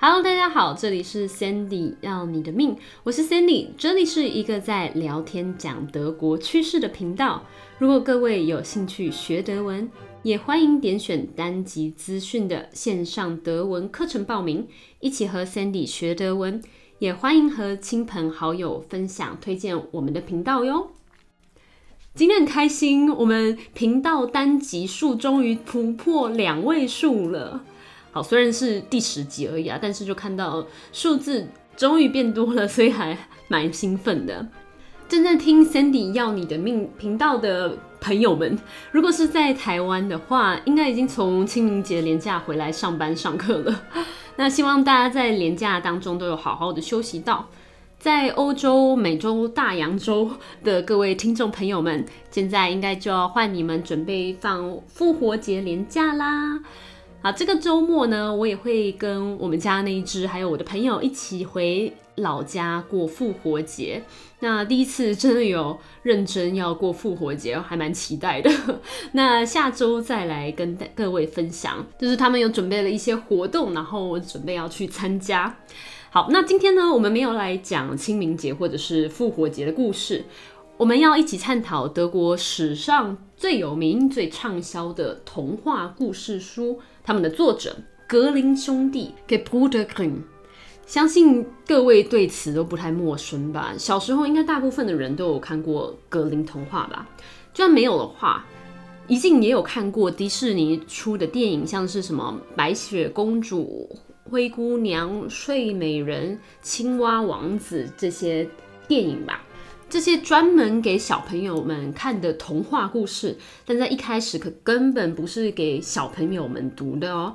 Hello，大家好，这里是 Sandy 要你的命，我是 Sandy，这里是一个在聊天讲德国趋势的频道。如果各位有兴趣学德文，也欢迎点选单集资讯的线上德文课程报名，一起和 Sandy 学德文。也欢迎和亲朋好友分享推荐我们的频道哟。今天很开心，我们频道单集数终于突破两位数了。虽然是第十集而已啊，但是就看到数字终于变多了，所以还 蛮兴奋的。正在听 Sandy 要你的命频道的朋友们，如果是在台湾的话，应该已经从清明节连假回来上班上课了。那希望大家在连假当中都有好好的休息到。在欧洲、美洲、大洋洲的各位听众朋友们，现在应该就要换你们准备放复活节连假啦。好，这个周末呢，我也会跟我们家那一只，还有我的朋友一起回老家过复活节。那第一次真的有认真要过复活节，还蛮期待的。那下周再来跟各位分享，就是他们有准备了一些活动，然后我准备要去参加。好，那今天呢，我们没有来讲清明节或者是复活节的故事，我们要一起探讨德国史上最有名、最畅销的童话故事书，他们的作者格林兄弟 g e b r u d e r i m。相信各位对此都不太陌生吧？小时候应该大部分的人都有看过格林童话吧？就算没有的话，一定也有看过迪士尼出的电影，像是什么白雪公主。灰姑娘、睡美人、青蛙王子这些电影吧，这些专门给小朋友们看的童话故事，但在一开始可根本不是给小朋友们读的哦，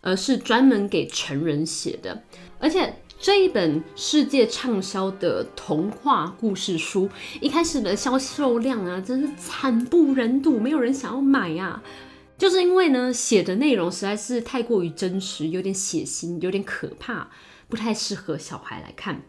而是专门给成人写的。而且这一本世界畅销的童话故事书，一开始的销售量啊，真是惨不忍睹，没有人想要买呀。就是因为呢，写的内容实在是太过于真实，有点血腥，有点可怕，不太适合小孩来看。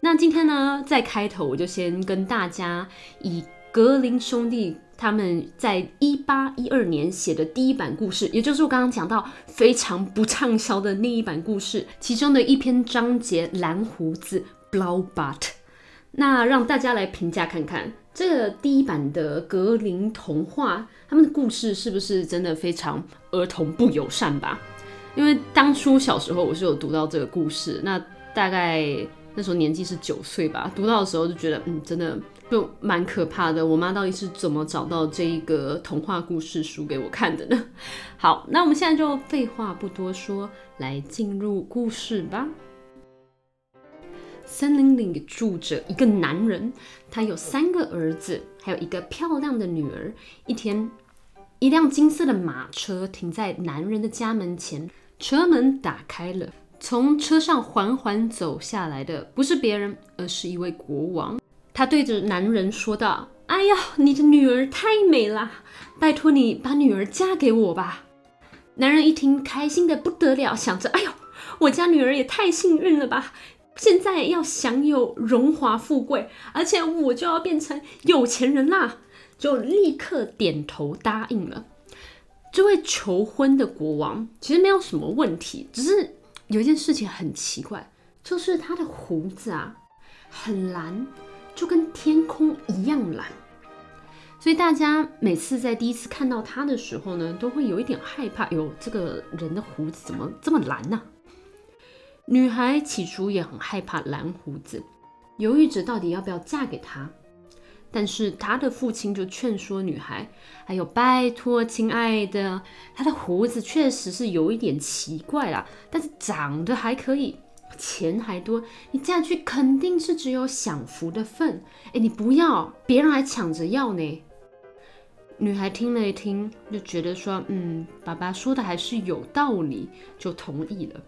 那今天呢，在开头我就先跟大家以格林兄弟他们在一八一二年写的第一版故事，也就是我刚刚讲到非常不畅销的那一版故事，其中的一篇章节《蓝胡子》（Blaubart），那让大家来评价看看。这个第一版的格林童话，他们的故事是不是真的非常儿童不友善吧？因为当初小时候我是有读到这个故事，那大概那时候年纪是九岁吧，读到的时候就觉得，嗯，真的就蛮可怕的。我妈到底是怎么找到这一个童话故事书给我看的呢？好，那我们现在就废话不多说，来进入故事吧。森林里住着一个男人，他有三个儿子，还有一个漂亮的女儿。一天，一辆金色的马车停在男人的家门前，车门打开了，从车上缓缓走下来的不是别人，而是一位国王。他对着男人说道：“哎呀，你的女儿太美了，拜托你把女儿嫁给我吧。”男人一听，开心的不得了，想着：“哎呦，我家女儿也太幸运了吧！”现在要享有荣华富贵，而且我就要变成有钱人啦，就立刻点头答应了。这位求婚的国王其实没有什么问题，只是有一件事情很奇怪，就是他的胡子啊很蓝，就跟天空一样蓝。所以大家每次在第一次看到他的时候呢，都会有一点害怕，哟，这个人的胡子怎么这么蓝呢？女孩起初也很害怕蓝胡子，犹豫着到底要不要嫁给他。但是她的父亲就劝说女孩：“哎呦，拜托，亲爱的，他的胡子确实是有一点奇怪啦，但是长得还可以，钱还多，你嫁去肯定是只有享福的份。哎，你不要，别人还抢着要呢。”女孩听了一听，就觉得说：“嗯，爸爸说的还是有道理，就同意了。”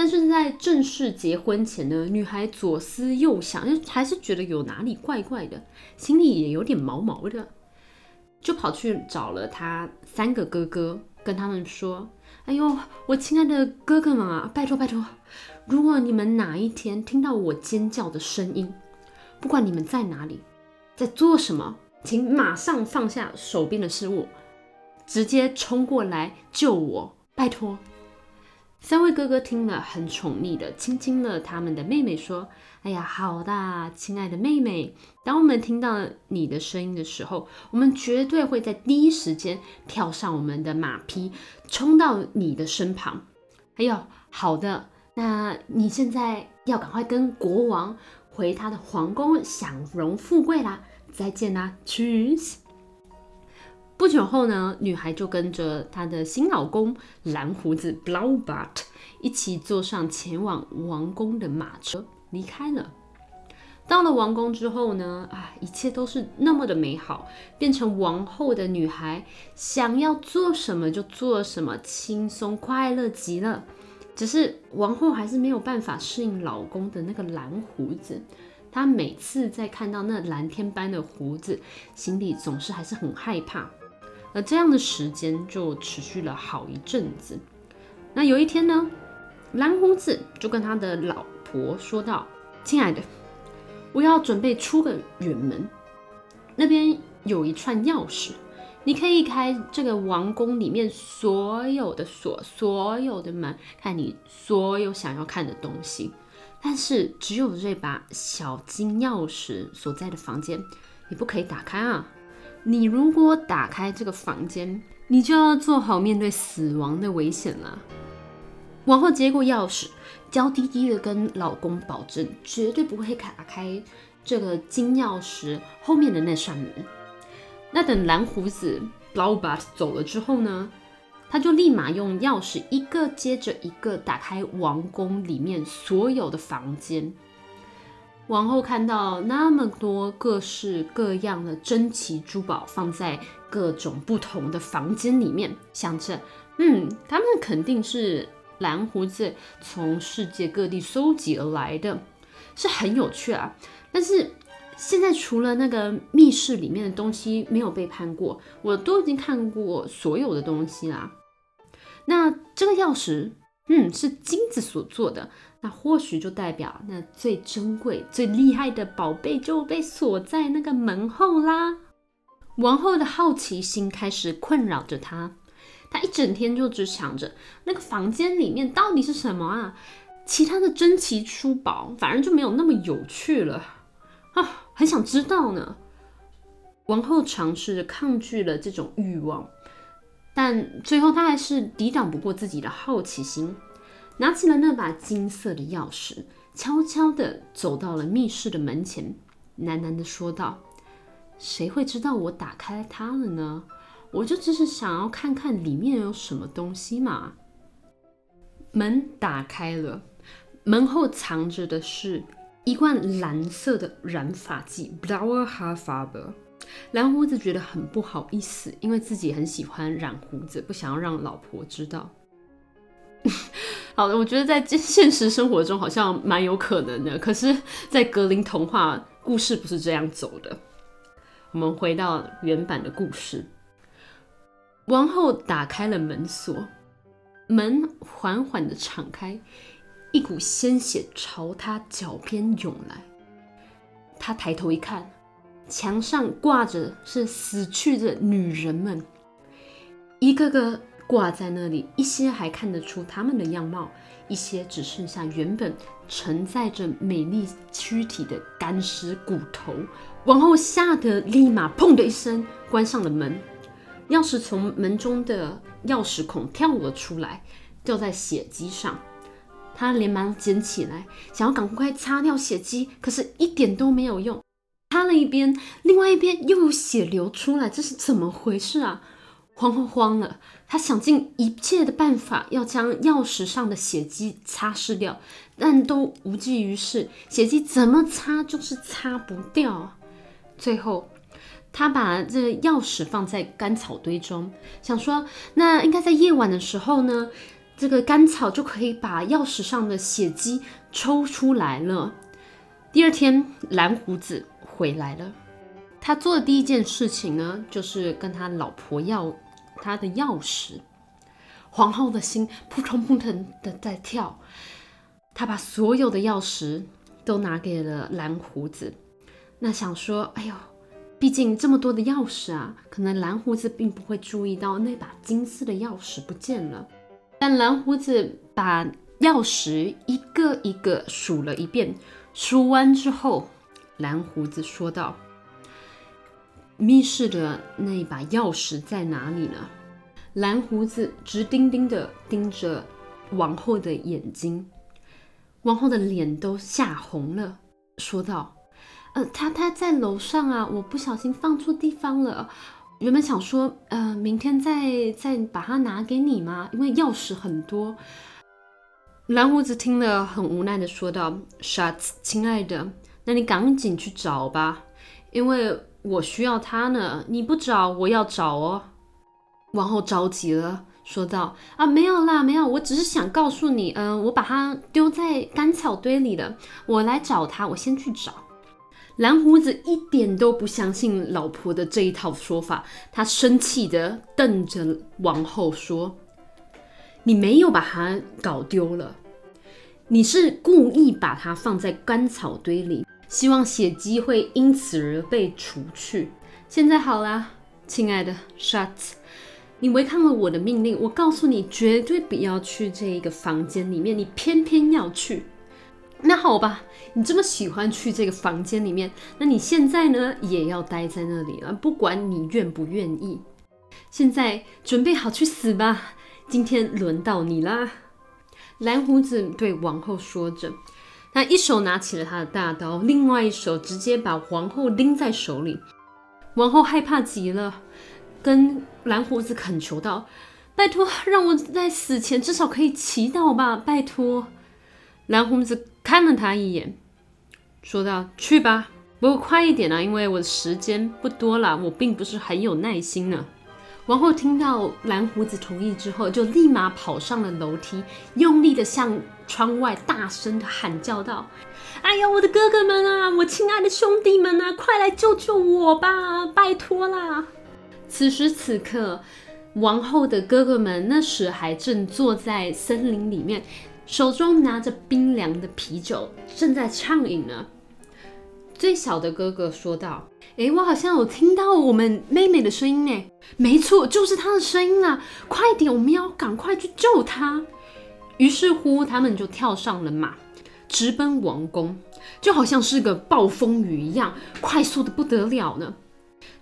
但是在正式结婚前呢，女孩左思右想，还是觉得有哪里怪怪的，心里也有点毛毛的，就跑去找了她三个哥哥，跟他们说：“哎呦，我亲爱的哥哥们啊，拜托拜托，如果你们哪一天听到我尖叫的声音，不管你们在哪里，在做什么，请马上放下手边的事物，直接冲过来救我，拜托。”三位哥哥听了，很宠溺的亲亲了他们的妹妹，说：“哎呀，好的，亲爱的妹妹，当我们听到你的声音的时候，我们绝对会在第一时间跳上我们的马匹，冲到你的身旁。哎呦，好的，那你现在要赶快跟国王回他的皇宫享荣富贵啦！再见啦，Cheers！” 不久后呢，女孩就跟着她的新老公蓝胡子 Blaubart 一起坐上前往王宫的马车离开了。到了王宫之后呢，啊，一切都是那么的美好。变成王后的女孩想要做什么就做什么，轻松快乐极了。只是王后还是没有办法适应老公的那个蓝胡子。她每次在看到那蓝天般的胡子，心里总是还是很害怕。而这样的时间就持续了好一阵子。那有一天呢，蓝胡子就跟他的老婆说道：“亲爱的，我要准备出个远门，那边有一串钥匙，你可以开这个王宫里面所有的锁、所有的门，看你所有想要看的东西。但是只有这把小金钥匙所在的房间，你不可以打开啊。”你如果打开这个房间，你就要做好面对死亡的危险了。王后接过钥匙，娇滴滴的跟老公保证，绝对不会打开这个金钥匙后面的那扇门。那等蓝胡子 Blabot 走了之后呢，他就立马用钥匙一个接着一个打开王宫里面所有的房间。王后看到那么多各式各样的珍奇珠宝放在各种不同的房间里面，想着，嗯，他们肯定是蓝胡子从世界各地搜集而来的，是很有趣啊。但是现在除了那个密室里面的东西没有背叛过，我都已经看过所有的东西啦。那这个钥匙，嗯，是金子所做的。那或许就代表那最珍贵、最厉害的宝贝就被锁在那个门后啦。王后的好奇心开始困扰着她，她一整天就只想着那个房间里面到底是什么啊？其他的珍奇珠宝反而就没有那么有趣了啊！很想知道呢。王后尝试着抗拒了这种欲望，但最后她还是抵挡不过自己的好奇心。拿起了那把金色的钥匙，悄悄地走到了密室的门前，喃喃地说道：“谁会知道我打开它了呢？我就只是想要看看里面有什么东西嘛。”门打开了，门后藏着的是一罐蓝色的染发剂 Blower h a r f a b e r。蓝胡子觉得很不好意思，因为自己很喜欢染胡子，不想要让老婆知道。好，我觉得在现实生活中好像蛮有可能的，可是，在格林童话故事不是这样走的。我们回到原版的故事，王后打开了门锁，门缓缓的敞开，一股鲜血朝她脚边涌来。她抬头一看，墙上挂着是死去的女人们，一个个。挂在那里，一些还看得出他们的样貌，一些只剩下原本承载着美丽躯体的干尸骨头。王后吓得立马砰的一声关上了门，钥匙从门中的钥匙孔跳了出来，掉在血迹上。她连忙捡起来，想要赶快擦掉血迹，可是一点都没有用。擦了一边，另外一边又有血流出来，这是怎么回事啊？慌慌慌了，他想尽一切的办法要将钥匙上的血迹擦拭掉，但都无济于事，血迹怎么擦就是擦不掉。最后，他把这个钥匙放在干草堆中，想说那应该在夜晚的时候呢，这个干草就可以把钥匙上的血迹抽出来了。第二天，蓝胡子回来了，他做的第一件事情呢，就是跟他老婆要。他的钥匙，皇后的心扑通扑通的在跳。她把所有的钥匙都拿给了蓝胡子，那想说，哎呦，毕竟这么多的钥匙啊，可能蓝胡子并不会注意到那把金色的钥匙不见了。但蓝胡子把钥匙一个一个数了一遍，数完之后，蓝胡子说道：“密室的那一把钥匙在哪里呢？”蓝胡子直盯盯的盯着王后的眼睛，王后的脸都吓红了，说道：“呃，他他在楼上啊，我不小心放错地方了。原本想说，呃，明天再再把它拿给你嘛，因为钥匙很多。”蓝胡子听了，很无奈的说道：“Shuts，亲爱的，那你赶紧去找吧，因为我需要它呢。你不找，我要找哦。”王后着急了，说道：“啊，没有啦，没有，我只是想告诉你，嗯，我把它丢在干草堆里了。我来找它，我先去找。”蓝胡子一点都不相信老婆的这一套说法，他生气的瞪着王后说：“你没有把它搞丢了。”你是故意把它放在干草堆里，希望血迹会因此而被除去。现在好啦，亲爱的 Shut，你违抗了我的命令。我告诉你，绝对不要去这一个房间里面，你偏偏要去。那好吧，你这么喜欢去这个房间里面，那你现在呢也要待在那里了，不管你愿不愿意。现在准备好去死吧，今天轮到你啦。蓝胡子对王后说着，他一手拿起了他的大刀，另外一手直接把皇后拎在手里。王后害怕极了，跟蓝胡子恳求道：“拜托，让我在死前至少可以祈祷吧，拜托。”蓝胡子看了他一眼，说道：“去吧，不过快一点啊，因为我的时间不多了，我并不是很有耐心呢。”王后听到蓝胡子同意之后，就立马跑上了楼梯，用力的向窗外大声的喊叫道：“哎呀，我的哥哥们啊，我亲爱的兄弟们啊，快来救救我吧，拜托啦！”此时此刻，王后的哥哥们那时还正坐在森林里面，手中拿着冰凉的啤酒，正在畅饮呢。最小的哥哥说道。哎，我好像有听到我们妹妹的声音呢。没错，就是她的声音啊！快点，我们要赶快去救她。于是乎，他们就跳上了马，直奔王宫，就好像是个暴风雨一样，快速的不得了呢。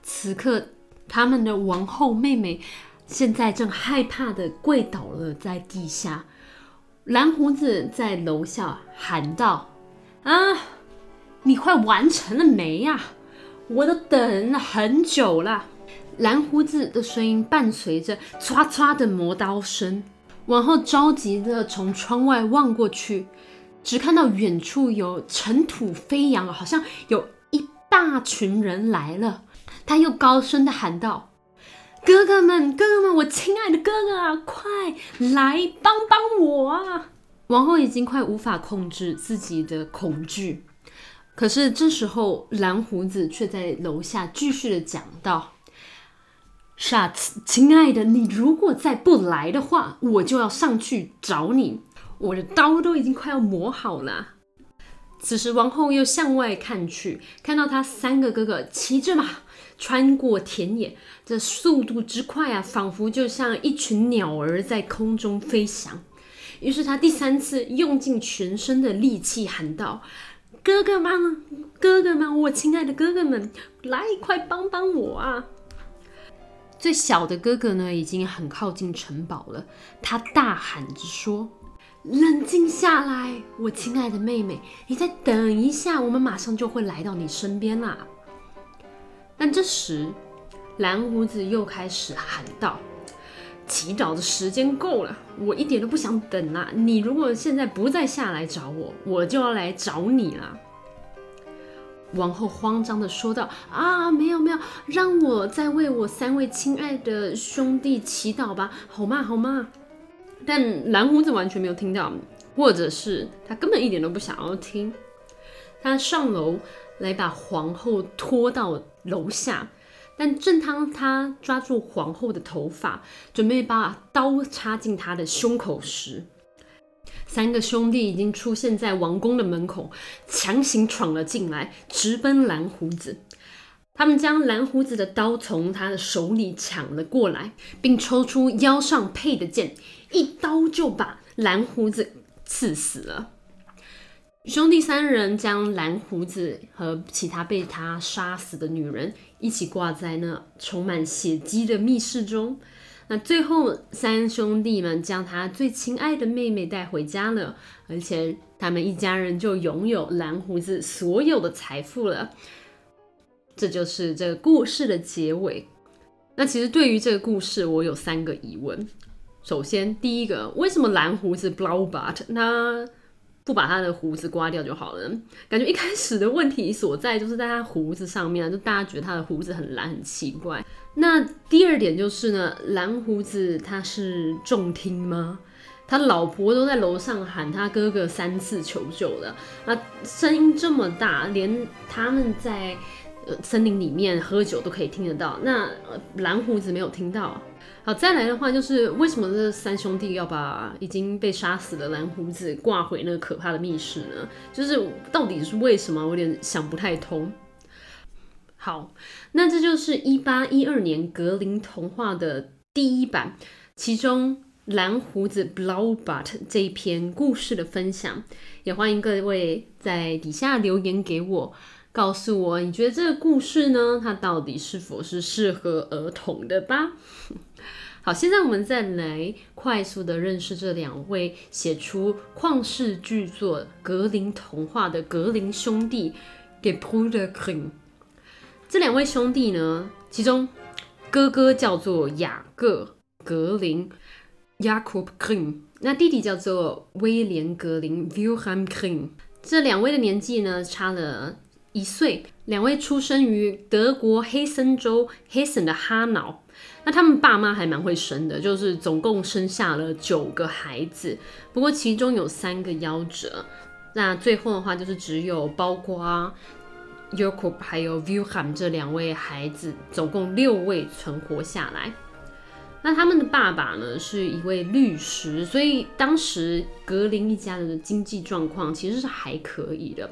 此刻，他们的王后妹妹现在正害怕的跪倒了在地下。蓝胡子在楼下喊道：“啊，你快完成了没呀？”我都等了很久了。蓝胡子的声音伴随着唰唰的磨刀声。王后着急的从窗外望过去，只看到远处有尘土飞扬，好像有一大群人来了。他又高声的喊道：“哥哥们，哥哥们，我亲爱的哥哥啊，快来帮帮我啊！”王后已经快无法控制自己的恐惧。可是这时候，蓝胡子却在楼下继续的讲道：“Shuts，亲爱的，你如果再不来的话，我就要上去找你。我的刀都已经快要磨好了。”此时，王后又向外看去，看到他三个哥哥骑着马穿过田野，这速度之快啊，仿佛就像一群鸟儿在空中飞翔。于是，他第三次用尽全身的力气喊道。哥哥们，哥哥们，我亲爱的哥哥们，来，快帮帮我啊！最小的哥哥呢，已经很靠近城堡了。他大喊着说：“冷静下来，我亲爱的妹妹，你再等一下，我们马上就会来到你身边啦。”但这时，蓝胡子又开始喊道。祈祷的时间够了，我一点都不想等啦。你如果现在不再下来找我，我就要来找你了。王后慌张的说道：“啊，没有没有，让我再为我三位亲爱的兄弟祈祷吧，好吗？好吗？”但蓝胡子完全没有听到，或者是他根本一点都不想要听。他上楼来把皇后拖到楼下。但正当他抓住皇后的头发，准备把刀插进她的胸口时，三个兄弟已经出现在王宫的门口，强行闯了进来，直奔蓝胡子。他们将蓝胡子的刀从他的手里抢了过来，并抽出腰上配的剑，一刀就把蓝胡子刺死了。兄弟三人将蓝胡子和其他被他杀死的女人一起挂在那充满血迹的密室中。那最后，三兄弟们将他最亲爱的妹妹带回家了，而且他们一家人就拥有蓝胡子所有的财富了。这就是这个故事的结尾。那其实对于这个故事，我有三个疑问。首先，第一个，为什么蓝胡子 Blaubat 那？不把他的胡子刮掉就好了。感觉一开始的问题所在就是在他胡子上面，就大家觉得他的胡子很蓝很奇怪。那第二点就是呢，蓝胡子他是重听吗？他老婆都在楼上喊他哥哥三次求救了，那声音这么大，连他们在森林里面喝酒都可以听得到。那蓝胡子没有听到。好，再来的话就是为什么这三兄弟要把已经被杀死的蓝胡子挂回那个可怕的密室呢？就是到底是为什么？我有点想不太通。好，那这就是一八一二年格林童话的第一版，其中蓝胡子 Blaubat 这一篇故事的分享，也欢迎各位在底下留言给我，告诉我你觉得这个故事呢，它到底是否是适合儿童的吧？好，现在我们再来快速的认识这两位写出旷世巨作《格林童话》的格林兄弟。给 p u d e r k i n g 这两位兄弟呢，其中哥哥叫做雅各格林 （Jacob Grimm），那弟弟叫做威廉格林 （Wilhelm Grimm）。这两位的年纪呢，差了一岁。两位出生于德国黑森州黑森的哈瑙。那他们爸妈还蛮会生的，就是总共生下了九个孩子，不过其中有三个夭折。那最后的话，就是只有包括 Jacob 还有 Wilhelm 这两位孩子，总共六位存活下来。那他们的爸爸呢，是一位律师，所以当时格林一家人的经济状况其实是还可以的。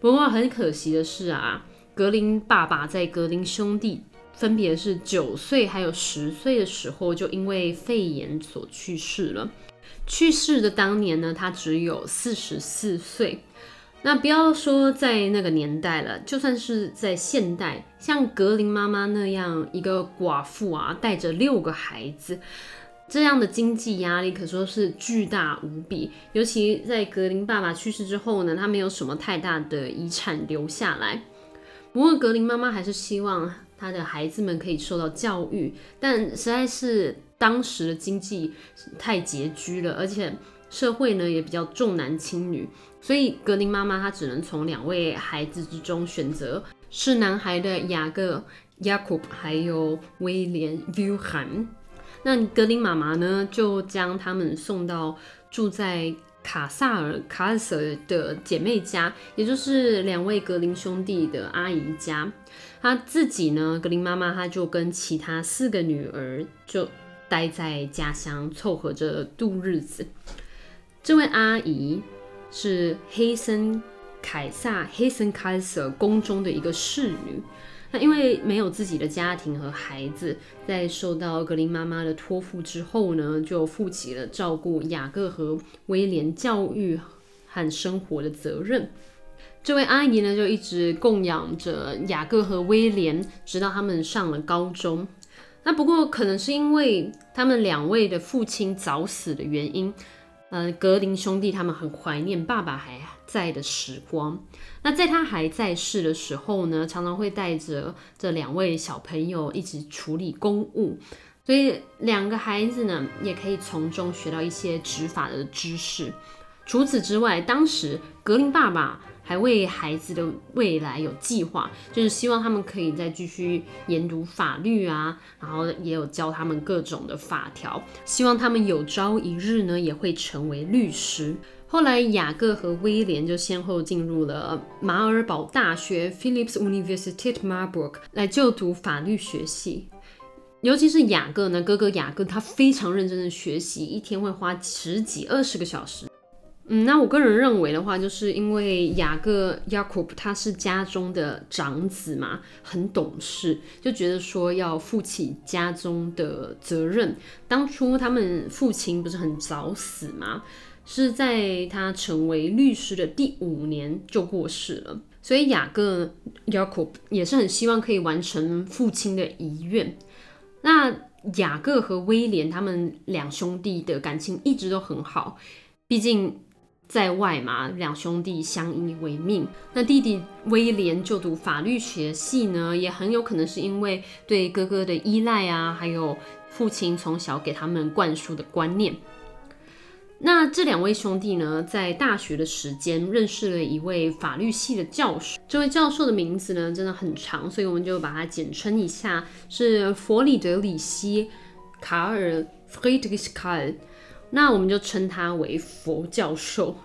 不过很可惜的是啊，格林爸爸在格林兄弟。分别是九岁还有十岁的时候，就因为肺炎所去世了。去世的当年呢，他只有四十四岁。那不要说在那个年代了，就算是在现代，像格林妈妈那样一个寡妇啊，带着六个孩子，这样的经济压力可说是巨大无比。尤其在格林爸爸去世之后呢，他没有什么太大的遗产留下来。不过格林妈妈还是希望。他的孩子们可以受到教育，但实在是当时的经济太拮据了，而且社会呢也比较重男轻女，所以格林妈妈她只能从两位孩子之中选择是男孩的雅各 （Jacob） 还有威廉 （Wilhelm）。那格林妈妈呢就将他们送到住在。卡萨尔卡尔瑟的姐妹家，也就是两位格林兄弟的阿姨家。她自己呢，格林妈妈，她就跟其他四个女儿就待在家乡，凑合着度日子。这位阿姨是黑森凯撒黑森凯瑟宫中的一个侍女。因为没有自己的家庭和孩子，在受到格林妈妈的托付之后呢，就负起了照顾雅各和威廉教育和生活的责任。这位阿姨呢，就一直供养着雅各和威廉，直到他们上了高中。那不过可能是因为他们两位的父亲早死的原因，呃，格林兄弟他们很怀念爸爸还在的时光。那在他还在世的时候呢，常常会带着这两位小朋友一起处理公务，所以两个孩子呢，也可以从中学到一些执法的知识。除此之外，当时格林爸爸还为孩子的未来有计划，就是希望他们可以再继续研读法律啊，然后也有教他们各种的法条，希望他们有朝一日呢，也会成为律师。后来，雅各和威廉就先后进入了马尔堡大学 （Philips Universität Marburg） 来就读法律学系。尤其是雅各呢，哥哥雅各他非常认真的学习，一天会花十几、二十个小时。嗯，那我个人认为的话，就是因为雅各 Jacob 他是家中的长子嘛，很懂事，就觉得说要负起家中的责任。当初他们父亲不是很早死吗？是在他成为律师的第五年就过世了，所以雅各 Jacob 也是很希望可以完成父亲的遗愿。那雅各和威廉他们两兄弟的感情一直都很好，毕竟。在外嘛，两兄弟相依为命。那弟弟威廉就读法律学系呢，也很有可能是因为对哥哥的依赖啊，还有父亲从小给他们灌输的观念。那这两位兄弟呢，在大学的时间认识了一位法律系的教授。这位教授的名字呢，真的很长，所以我们就把它简称一下，是弗里德里希·卡尔 （Friedrich Karl）。那我们就称他为佛教授。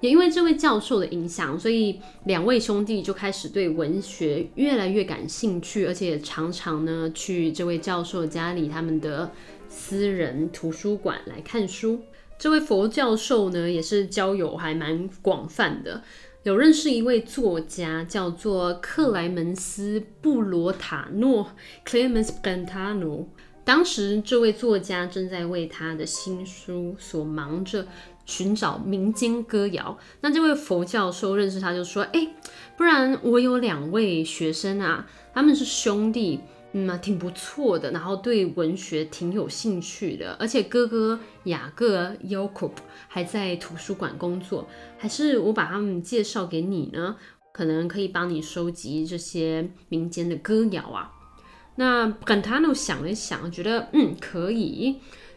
也因为这位教授的影响，所以两位兄弟就开始对文学越来越感兴趣，而且常常呢去这位教授家里他们的私人图书馆来看书。这位佛教授呢，也是交友还蛮广泛的，有认识一位作家叫做克莱门斯·布罗塔诺 （Clemens Brentano）。当时，这位作家正在为他的新书所忙着，寻找民间歌谣。那这位佛教授认识他，就说：“哎，不然我有两位学生啊，他们是兄弟，嗯，挺不错的，然后对文学挺有兴趣的，而且哥哥雅各 Jacob 还在图书馆工作，还是我把他们介绍给你呢？可能可以帮你收集这些民间的歌谣啊。”那 Brentano 想了想，觉得嗯可以，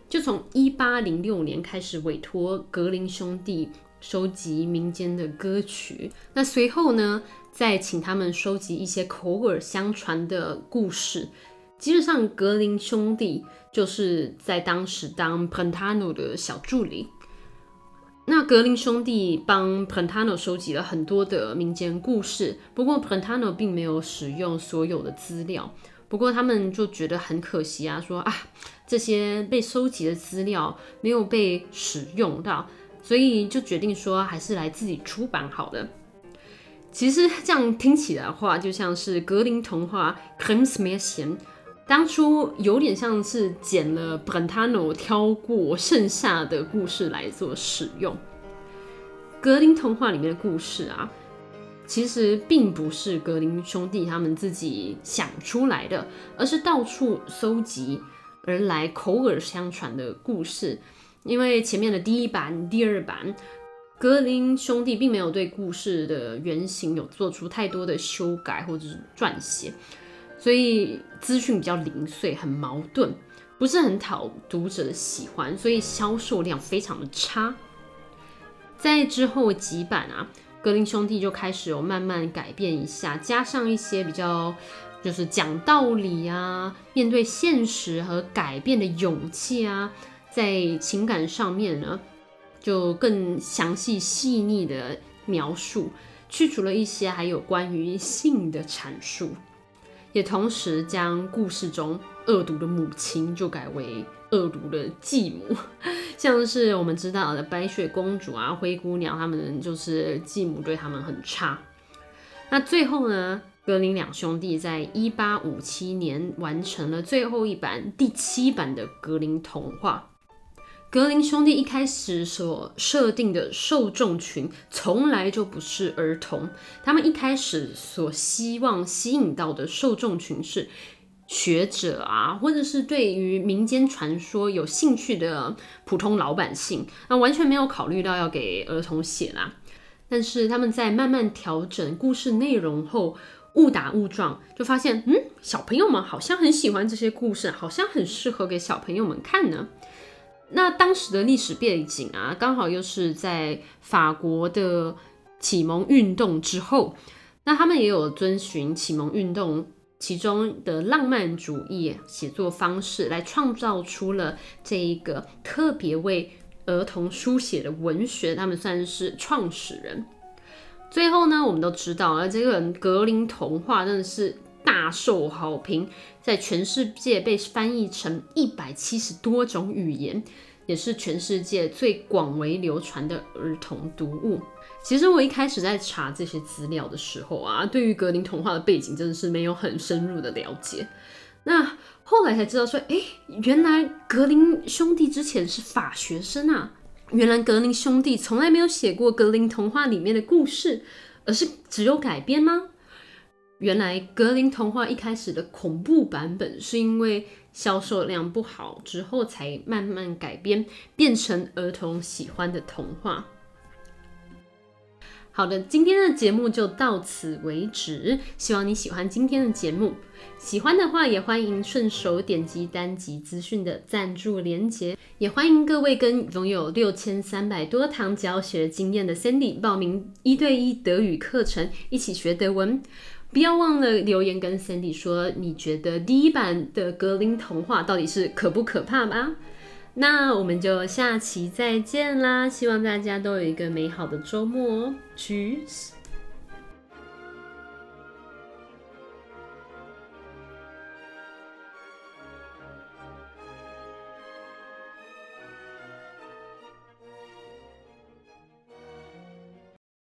就从一八零六年开始委托格林兄弟收集民间的歌曲。那随后呢，再请他们收集一些口耳相传的故事。基本上，格林兄弟就是在当时当 p e n t a n o 的小助理。那格林兄弟帮 p e n t a n o 收集了很多的民间故事，不过 p e n t a n o 并没有使用所有的资料。不过他们就觉得很可惜啊，说啊这些被收集的资料没有被使用到，所以就决定说还是来自己出版好了。其实这样听起来的话，就像是格林童话《Grimm's Märchen》，当初有点像是捡了 Brentano 挑过剩下的故事来做使用。格林童话里面的故事啊。其实并不是格林兄弟他们自己想出来的，而是到处搜集而来口耳相传的故事。因为前面的第一版、第二版，格林兄弟并没有对故事的原型有做出太多的修改或者是撰写，所以资讯比较零碎，很矛盾，不是很讨读者的喜欢，所以销售量非常的差。在之后几版啊。格林兄弟就开始有慢慢改变一下，加上一些比较就是讲道理啊，面对现实和改变的勇气啊，在情感上面呢，就更详细细腻的描述，去除了一些还有关于性的阐述，也同时将故事中恶毒的母亲就改为。恶毒的继母，像是我们知道的白雪公主啊、灰姑娘，他们就是继母对他们很差。那最后呢，格林两兄弟在一八五七年完成了最后一版第七版的格林童话。格林兄弟一开始所设定的受众群从来就不是儿童，他们一开始所希望吸引到的受众群是。学者啊，或者是对于民间传说有兴趣的普通老百姓，那完全没有考虑到要给儿童写啦。但是他们在慢慢调整故事内容后，误打误撞就发现，嗯，小朋友们好像很喜欢这些故事，好像很适合给小朋友们看呢。那当时的历史背景啊，刚好又是在法国的启蒙运动之后，那他们也有遵循启蒙运动。其中的浪漫主义写作方式，来创造出了这一个特别为儿童书写的文学，他们算是创始人。最后呢，我们都知道了，这个格林童话真的是大受好评，在全世界被翻译成一百七十多种语言，也是全世界最广为流传的儿童读物。其实我一开始在查这些资料的时候啊，对于格林童话的背景真的是没有很深入的了解。那后来才知道说，哎，原来格林兄弟之前是法学生啊！原来格林兄弟从来没有写过格林童话里面的故事，而是只有改编吗？原来格林童话一开始的恐怖版本是因为销售量不好之后才慢慢改编，变成儿童喜欢的童话。好的，今天的节目就到此为止。希望你喜欢今天的节目，喜欢的话也欢迎顺手点击单集资讯的赞助连结，也欢迎各位跟拥有六千三百多堂教学经验的 Sandy 报名一对一德语课程，一起学德文。不要忘了留言跟 Sandy 说，你觉得第一版的格林童话到底是可不可怕吗？那我们就下期再见啦！希望大家都有一个美好的周末哦，Cheers。